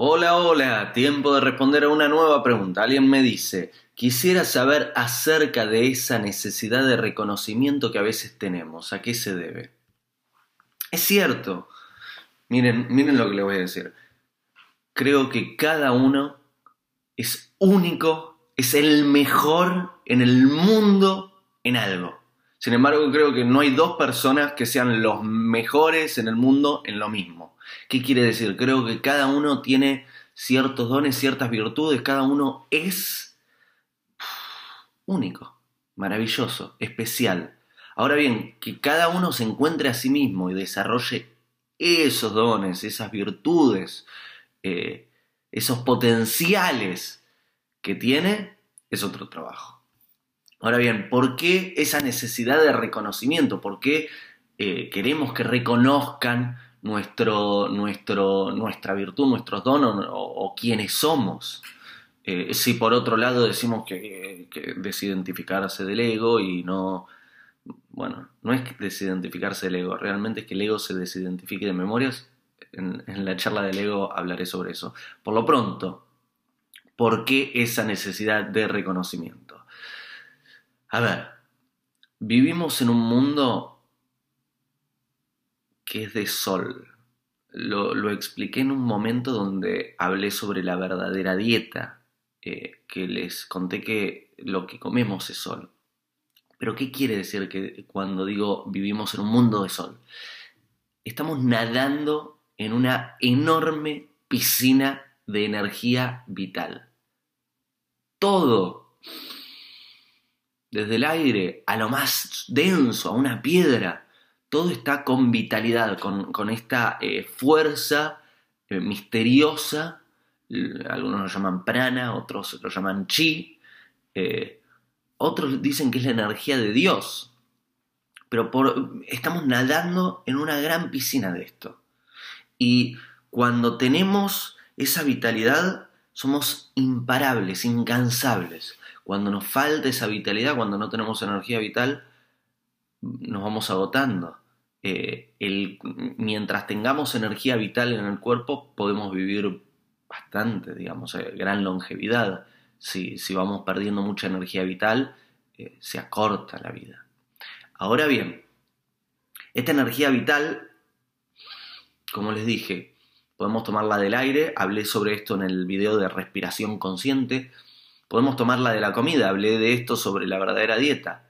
Hola, tiempo de responder a una nueva pregunta. Alguien me dice, quisiera saber acerca de esa necesidad de reconocimiento que a veces tenemos. ¿A qué se debe? Es cierto. Miren, miren lo que le voy a decir. Creo que cada uno es único, es el mejor en el mundo en algo. Sin embargo, creo que no hay dos personas que sean los mejores en el mundo en lo mismo. ¿Qué quiere decir? Creo que cada uno tiene ciertos dones, ciertas virtudes, cada uno es único, maravilloso, especial. Ahora bien, que cada uno se encuentre a sí mismo y desarrolle esos dones, esas virtudes, eh, esos potenciales que tiene, es otro trabajo. Ahora bien, ¿por qué esa necesidad de reconocimiento? ¿Por qué eh, queremos que reconozcan nuestro, nuestro, nuestra virtud, nuestros dones o, quienes somos. Eh, si por otro lado decimos que, desidentificarse del ego y no, bueno, no es desidentificarse del ego, realmente es que el ego se desidentifique de memorias. En, en la charla del ego hablaré sobre eso. Por lo pronto, ¿por qué esa necesidad de reconocimiento? A ver, vivimos en un mundo que es de sol. Lo, expliqué en un momento donde hablé sobre la verdadera dieta, eh, que les conté que lo que comemos es sol. Pero ¿qué quiere decir que cuando digo vivimos en un mundo de sol? Estamos nadando en una enorme piscina de energía vital. Todo, desde el aire a lo más denso, a una piedra, todo está con vitalidad, con, esta eh, fuerza eh, misteriosa, algunos lo llaman prana, otros lo llaman chi, eh, otros dicen que es la energía de Dios, pero estamos nadando en una gran piscina de esto. Y cuando tenemos esa vitalidad, somos imparables, incansables. Cuando nos falta esa vitalidad, cuando no tenemos energía vital, nos vamos agotando. Eh, mientras tengamos energía vital en el cuerpo, podemos vivir bastante, digamos, eh, gran longevidad. Si, si, vamos perdiendo mucha energía vital, eh, se acorta la vida. Ahora bien, esta energía vital, como les dije, podemos tomarla del aire, hablé sobre esto en el video de respiración consciente, podemos tomarla de la comida, hablé de esto sobre la verdadera dieta,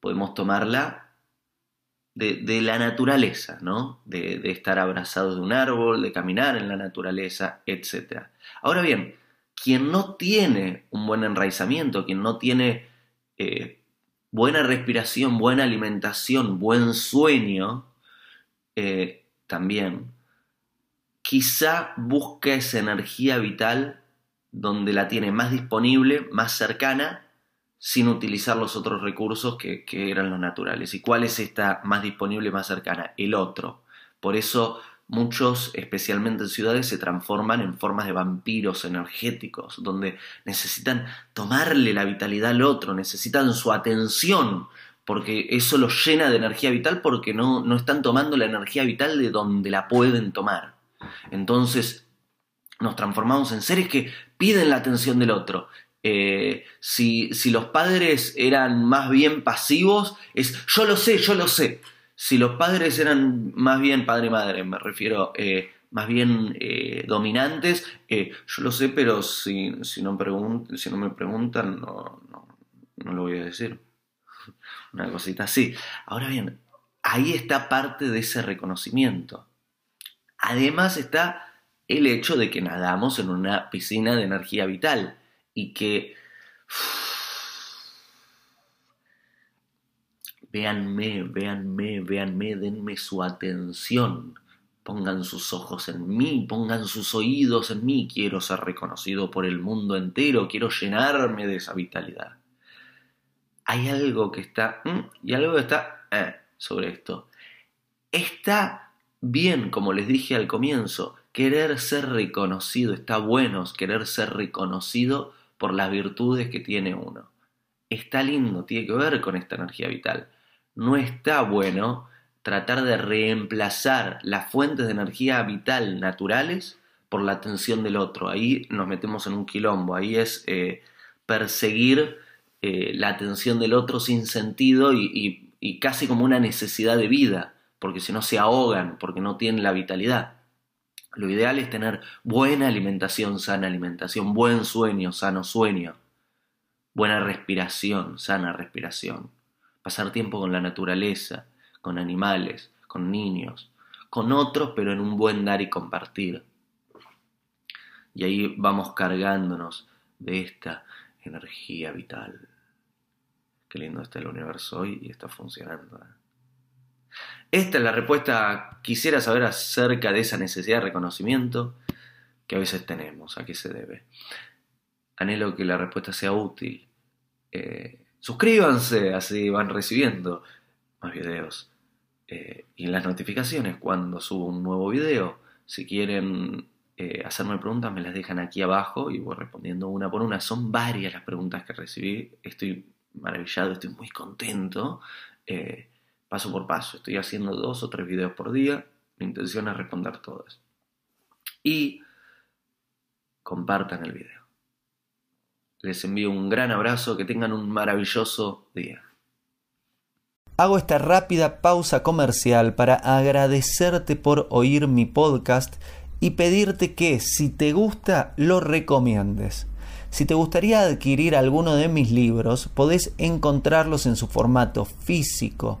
podemos tomarla de, la naturaleza, ¿no? De, estar abrazados de un árbol, de caminar en la naturaleza, etc. Ahora bien, quien no tiene un buen enraizamiento, quien no tiene eh, buena respiración, buena alimentación, buen sueño, eh, también, quizá busca esa energía vital donde la tiene más disponible, más cercana sin utilizar los otros recursos que, eran los naturales. ¿Y cuál es esta más disponible, más cercana? El otro. Por eso muchos, especialmente en ciudades, se transforman en formas de vampiros energéticos, donde necesitan tomarle la vitalidad al otro, necesitan su atención, porque eso los llena de energía vital porque no, no están tomando la energía vital de donde la pueden tomar. Entonces nos transformamos en seres que piden la atención del otro, eh, si, los padres eran más bien pasivos, es yo lo sé, yo lo sé. Si los padres eran más bien padre y madre, me refiero, eh, más bien eh, dominantes, yo lo sé, pero si, no si no me preguntan, no, no lo voy a decir. Una cosita así. Ahora bien, ahí está parte de ese reconocimiento. Además está el hecho de que nadamos en una piscina de energía vital y que véanme, véanme, véanme, denme su atención, pongan sus ojos en mí, pongan sus oídos en mí, quiero ser reconocido por el mundo entero, quiero llenarme de esa vitalidad. Hay algo que está, y algo que está eh, sobre esto. Está bien, como les dije al comienzo, querer ser reconocido, está bueno querer ser reconocido por las virtudes que tiene uno. Está lindo, tiene que ver con esta energía vital. No está bueno tratar de reemplazar las fuentes de energía vital naturales por la atención del otro. Ahí nos metemos en un quilombo, ahí es eh, perseguir eh, la atención del otro sin sentido y, casi como una necesidad de vida, porque si no se ahogan, porque no tienen la vitalidad. Lo ideal es tener buena alimentación, sana alimentación, buen sueño, sano sueño, buena respiración, sana respiración, pasar tiempo con la naturaleza, con animales, con niños, con otros, pero en un buen dar y compartir. Y ahí vamos cargándonos de esta energía vital. Qué lindo está el universo hoy y está funcionando. Esta es la respuesta. Quisiera saber acerca de esa necesidad de reconocimiento que a veces tenemos. ¿A qué se debe? Anhelo que la respuesta sea útil. Eh, suscríbanse, así van recibiendo más videos. Eh, y las notificaciones cuando subo un nuevo video. Si quieren eh, hacerme preguntas, me las dejan aquí abajo y voy respondiendo una por una. Son varias las preguntas que recibí. Estoy maravillado, estoy muy contento. Eh, paso por paso, estoy haciendo dos o tres videos por día. Mi intención es responder todas. Y compartan el video. Les envío un gran abrazo, que tengan un maravilloso día. Hago esta rápida pausa comercial para agradecerte por oír mi podcast y pedirte que si te gusta lo recomiendes. Si te gustaría adquirir alguno de mis libros, podés encontrarlos en su formato físico